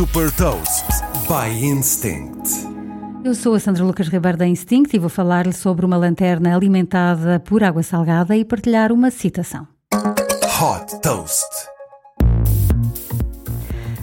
Super Toast by Instinct. Eu sou a Sandra Lucas Ribeiro da Instinct e vou falar-lhe sobre uma lanterna alimentada por água salgada e partilhar uma citação. Hot Toast.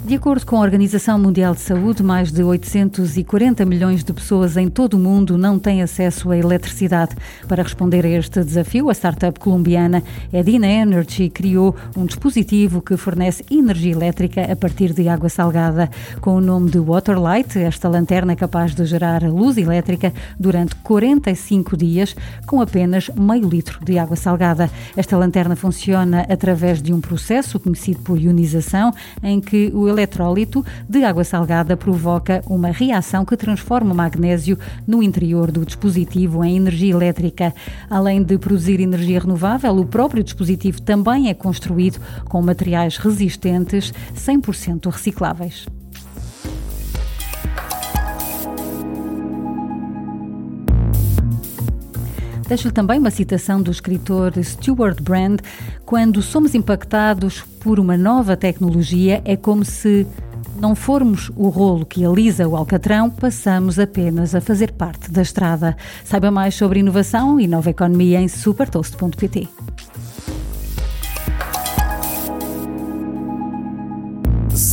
De acordo com a Organização Mundial de Saúde, mais de 840 milhões de pessoas em todo o mundo não têm acesso à eletricidade. Para responder a este desafio, a startup colombiana Edina Energy criou um dispositivo que fornece energia elétrica a partir de água salgada. Com o nome de Waterlight, esta lanterna é capaz de gerar luz elétrica durante 45 dias com apenas meio litro de água salgada. Esta lanterna funciona através de um processo conhecido por ionização, em que o eletrólito de água salgada provoca uma reação que transforma o magnésio no interior do dispositivo em energia elétrica. Além de produzir energia renovável, o próprio dispositivo também é construído com materiais resistentes 100% recicláveis. Deixo-lhe também uma citação do escritor Stuart Brand: Quando somos impactados por uma nova tecnologia, é como se não formos o rolo que alisa o alcatrão, passamos apenas a fazer parte da estrada. Saiba mais sobre inovação e nova economia em supertoast.pt.